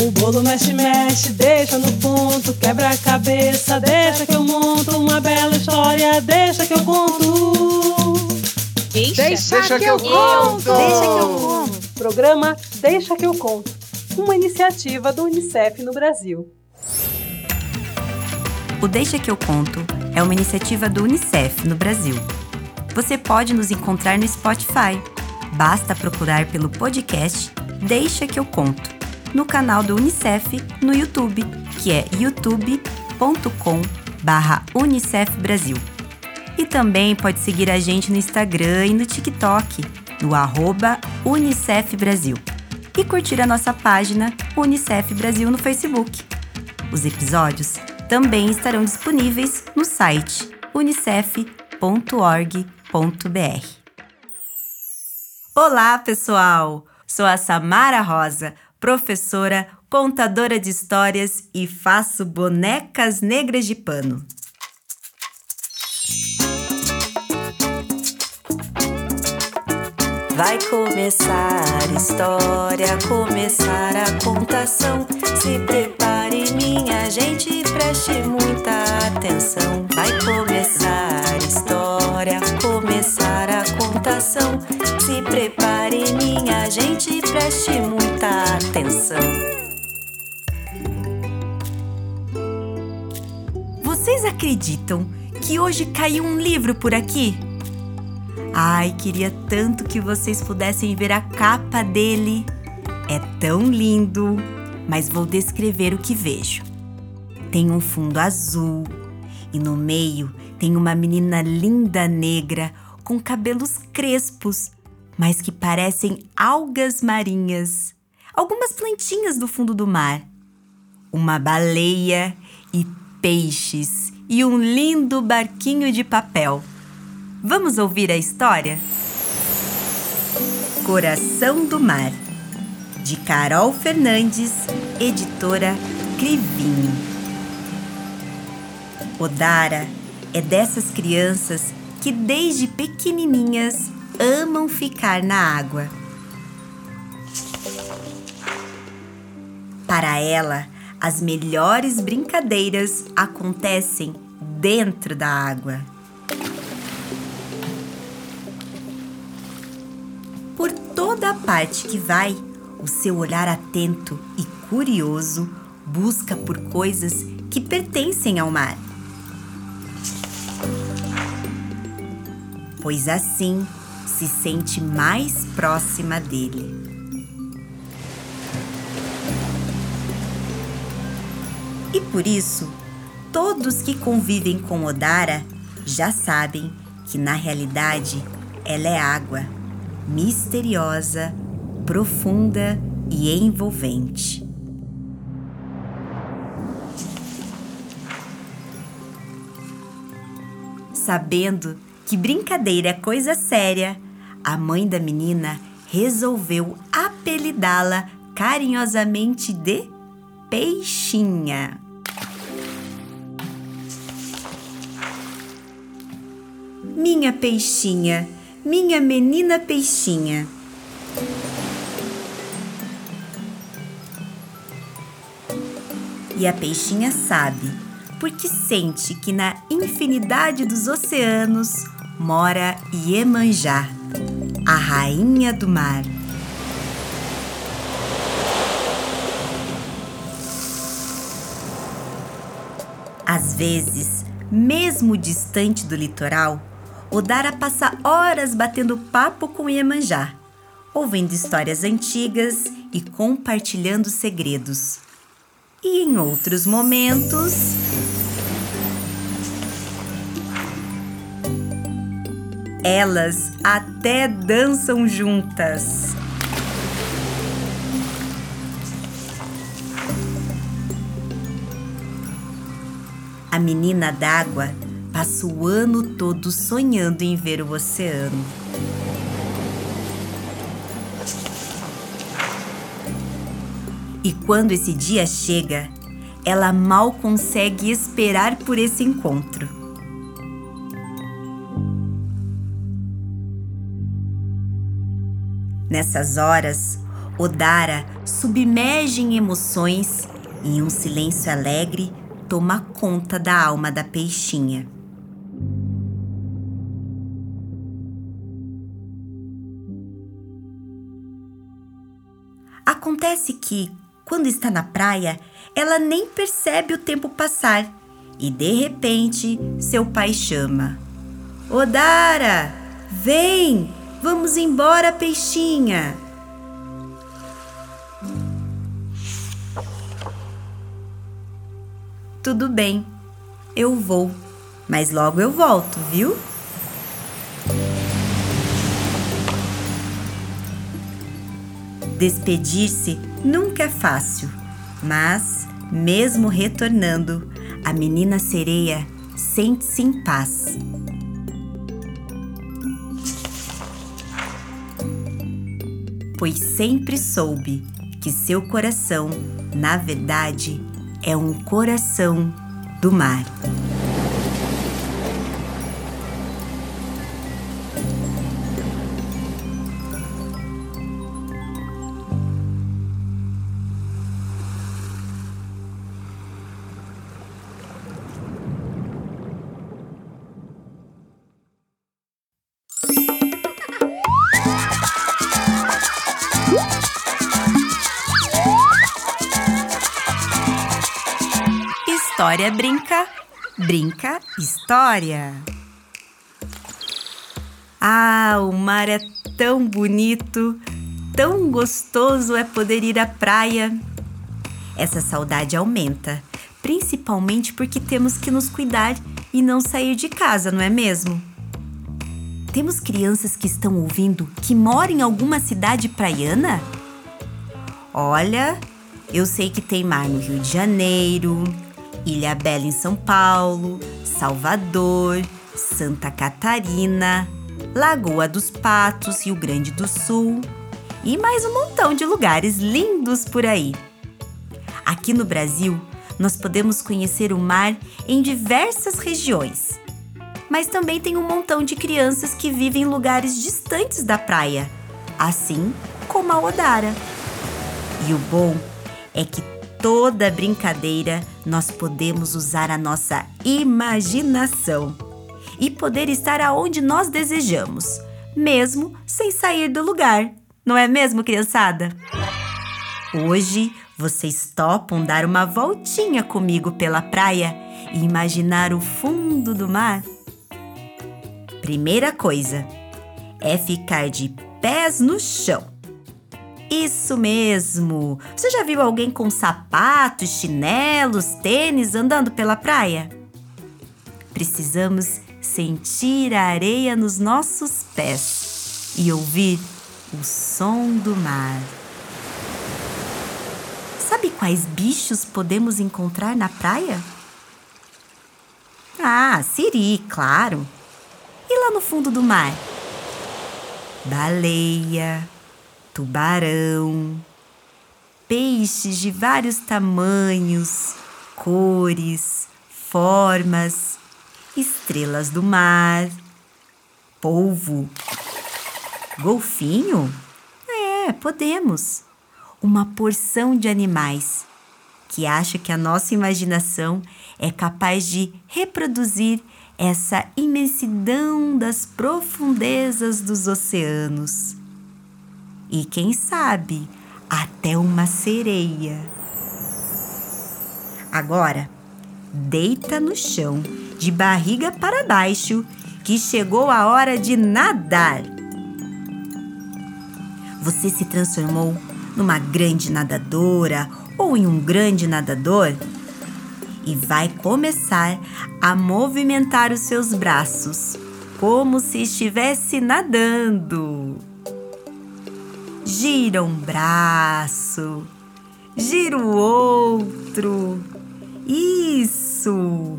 O bolo mexe, mexe, deixa no ponto, quebra a cabeça, deixa que eu monto uma bela história, deixa que eu conto. Deixa, Deixa, Deixa que, que eu eu conto. Deixa que eu conto. Programa Deixa que eu conto, uma iniciativa do UNICEF no Brasil. O Deixa que eu conto é uma iniciativa do UNICEF no Brasil. Você pode nos encontrar no Spotify. Basta procurar pelo podcast Deixa que eu conto no canal do UNICEF no YouTube, que é youtube.com/unicef Brasil. E também pode seguir a gente no Instagram e no TikTok, no arroba Unicef Brasil. E curtir a nossa página Unicef Brasil no Facebook. Os episódios também estarão disponíveis no site unicef.org.br. Olá, pessoal! Sou a Samara Rosa, professora, contadora de histórias e faço bonecas negras de pano. Vai começar a história, começar a contação. Se prepare, minha gente, preste muita atenção. Vai começar a história, Prepare, minha gente, preste muita atenção. Vocês acreditam que hoje caiu um livro por aqui? Ai, queria tanto que vocês pudessem ver a capa dele. É tão lindo, mas vou descrever o que vejo. Tem um fundo azul e no meio tem uma menina linda negra com cabelos crespos, mas que parecem algas marinhas. Algumas plantinhas do fundo do mar. Uma baleia e peixes e um lindo barquinho de papel. Vamos ouvir a história? Coração do Mar, de Carol Fernandes, editora Crivini. Odara é dessas crianças que desde pequenininhas amam ficar na água. Para ela, as melhores brincadeiras acontecem dentro da água. Por toda a parte que vai, o seu olhar atento e curioso busca por coisas que pertencem ao mar. Pois assim se sente mais próxima dele. E por isso, todos que convivem com Odara já sabem que na realidade ela é água misteriosa, profunda e envolvente. Sabendo que brincadeira é coisa séria, a mãe da menina resolveu apelidá-la carinhosamente de Peixinha. Minha peixinha, minha menina peixinha. E a peixinha sabe, porque sente que na infinidade dos oceanos mora Iemanjá, a rainha do mar. Às vezes, mesmo distante do litoral, Odara passa horas batendo papo com Iemanjá, ouvindo histórias antigas e compartilhando segredos. E em outros momentos. Elas até dançam juntas. A menina d'água passa o ano todo sonhando em ver o oceano. E quando esse dia chega, ela mal consegue esperar por esse encontro. Nessas horas, Odara submerge em emoções e um silêncio alegre toma conta da alma da peixinha. Acontece que, quando está na praia, ela nem percebe o tempo passar e de repente seu pai chama: Odara, vem, vamos embora, peixinha. Tudo bem, eu vou, mas logo eu volto, viu? Despedir-se nunca é fácil, mas, mesmo retornando, a menina sereia sente-se em paz. Pois sempre soube que seu coração, na verdade, é um coração do mar. História brinca, brinca história. Ah, o mar é tão bonito, tão gostoso é poder ir à praia. Essa saudade aumenta, principalmente porque temos que nos cuidar e não sair de casa, não é mesmo? Temos crianças que estão ouvindo que moram em alguma cidade praiana? Olha, eu sei que tem mar no Rio de Janeiro, Ilha Bela em São Paulo, Salvador, Santa Catarina, Lagoa dos Patos, Rio Grande do Sul e mais um montão de lugares lindos por aí. Aqui no Brasil, nós podemos conhecer o mar em diversas regiões. Mas também tem um montão de crianças que vivem em lugares distantes da praia, assim como a Odara. E o bom é que toda brincadeira nós podemos usar a nossa imaginação e poder estar aonde nós desejamos, mesmo sem sair do lugar. Não é mesmo, criançada? Hoje vocês topam dar uma voltinha comigo pela praia e imaginar o fundo do mar? Primeira coisa é ficar de pés no chão isso mesmo! Você já viu alguém com sapatos, chinelos, tênis andando pela praia? Precisamos sentir a areia nos nossos pés e ouvir o som do mar. Sabe quais bichos podemos encontrar na praia? Ah, siri, claro. E lá no fundo do mar? Baleia, tubarão, peixes de vários tamanhos, cores, formas, estrelas do mar, polvo, golfinho? É, podemos. Uma porção de animais que acha que a nossa imaginação é capaz de reproduzir essa imensidão das profundezas dos oceanos e quem sabe até uma sereia. Agora, deita no chão, de barriga para baixo, que chegou a hora de nadar. Você se transformou numa grande nadadora ou em um grande nadador? E vai começar a movimentar os seus braços, como se estivesse nadando gira um braço, gira o outro. Isso!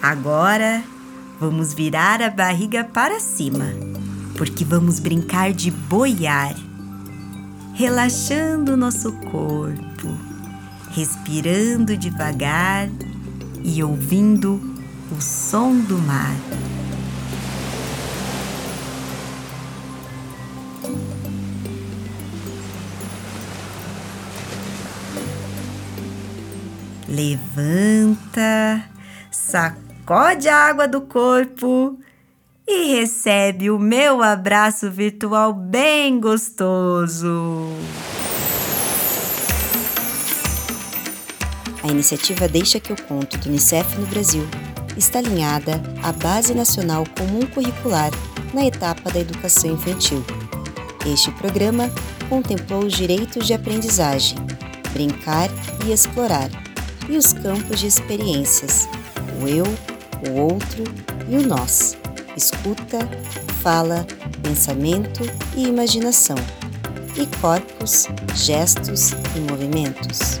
Agora vamos virar a barriga para cima, porque vamos brincar de boiar, relaxando nosso corpo, respirando devagar e ouvindo o som do mar. Levanta, sacode a água do corpo e recebe o meu abraço virtual bem gostoso. A iniciativa Deixa que eu conto do Unicef no Brasil está alinhada à Base Nacional Comum Curricular na etapa da educação infantil. Este programa contemplou os direitos de aprendizagem, brincar e explorar, e os campos de experiências, o eu, o outro e o nós, escuta, fala, pensamento e imaginação, e corpos, gestos e movimentos.